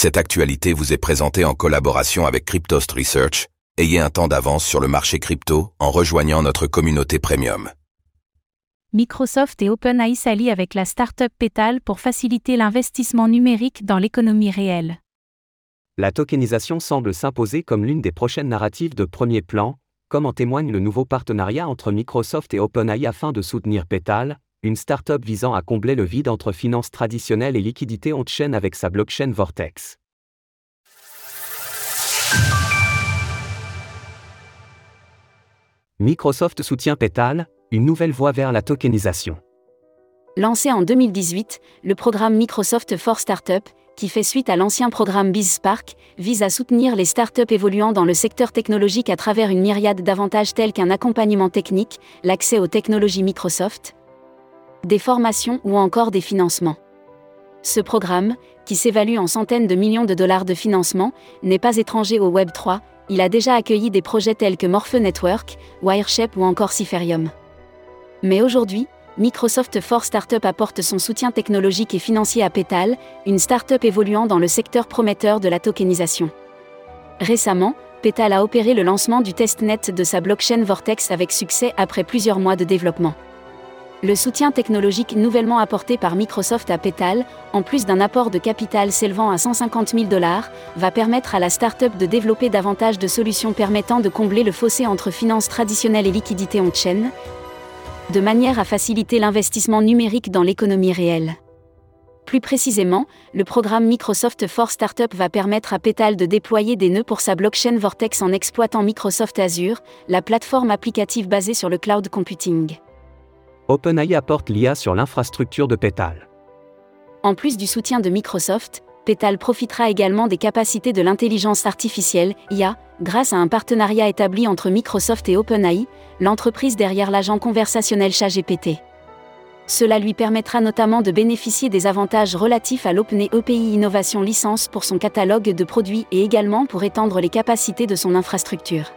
Cette actualité vous est présentée en collaboration avec Cryptost Research. Ayez un temps d'avance sur le marché crypto en rejoignant notre communauté premium. Microsoft et OpenAI s'allient avec la startup Petal pour faciliter l'investissement numérique dans l'économie réelle. La tokenisation semble s'imposer comme l'une des prochaines narratives de premier plan, comme en témoigne le nouveau partenariat entre Microsoft et OpenAI afin de soutenir Petal, une start-up visant à combler le vide entre finances traditionnelles et liquidités on-chain avec sa blockchain Vortex. Microsoft soutient Petal, une nouvelle voie vers la tokenisation. Lancé en 2018, le programme Microsoft for Startup, qui fait suite à l'ancien programme BizSpark, vise à soutenir les startups évoluant dans le secteur technologique à travers une myriade d'avantages tels qu'un accompagnement technique, l'accès aux technologies Microsoft, des formations ou encore des financements. Ce programme, qui s'évalue en centaines de millions de dollars de financement, n'est pas étranger au Web 3, il a déjà accueilli des projets tels que Morphe Network, Wireshape ou encore Ciferium. Mais aujourd'hui, Microsoft for Startup apporte son soutien technologique et financier à Petal, une startup évoluant dans le secteur prometteur de la tokenisation. Récemment, Petal a opéré le lancement du testnet de sa blockchain Vortex avec succès après plusieurs mois de développement. Le soutien technologique nouvellement apporté par Microsoft à Petal, en plus d'un apport de capital s'élevant à 150 000 dollars, va permettre à la start-up de développer davantage de solutions permettant de combler le fossé entre finances traditionnelles et liquidités on-chain, de manière à faciliter l'investissement numérique dans l'économie réelle. Plus précisément, le programme Microsoft for Startup va permettre à Petal de déployer des nœuds pour sa blockchain Vortex en exploitant Microsoft Azure, la plateforme applicative basée sur le cloud computing. OpenAI apporte l'IA sur l'infrastructure de Petal. En plus du soutien de Microsoft, Petal profitera également des capacités de l'intelligence artificielle, IA, grâce à un partenariat établi entre Microsoft et OpenAI, l'entreprise derrière l'agent conversationnel ChatGPT. Cela lui permettra notamment de bénéficier des avantages relatifs à l'OpenAI Innovation Licence pour son catalogue de produits et également pour étendre les capacités de son infrastructure.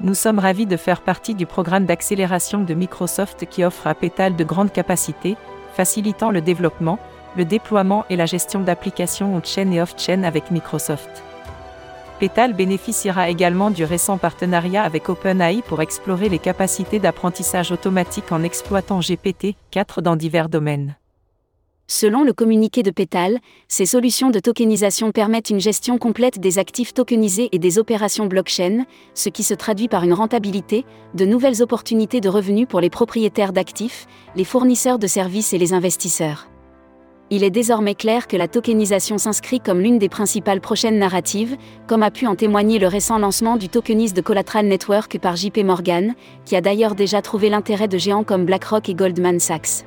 Nous sommes ravis de faire partie du programme d'accélération de Microsoft qui offre à Petal de grandes capacités, facilitant le développement, le déploiement et la gestion d'applications on-chain et off-chain avec Microsoft. Petal bénéficiera également du récent partenariat avec OpenAI pour explorer les capacités d'apprentissage automatique en exploitant GPT-4 dans divers domaines. Selon le communiqué de Petal, ces solutions de tokenisation permettent une gestion complète des actifs tokenisés et des opérations blockchain, ce qui se traduit par une rentabilité, de nouvelles opportunités de revenus pour les propriétaires d'actifs, les fournisseurs de services et les investisseurs. Il est désormais clair que la tokenisation s'inscrit comme l'une des principales prochaines narratives, comme a pu en témoigner le récent lancement du tokenist de Collateral Network par JP Morgan, qui a d'ailleurs déjà trouvé l'intérêt de géants comme BlackRock et Goldman Sachs.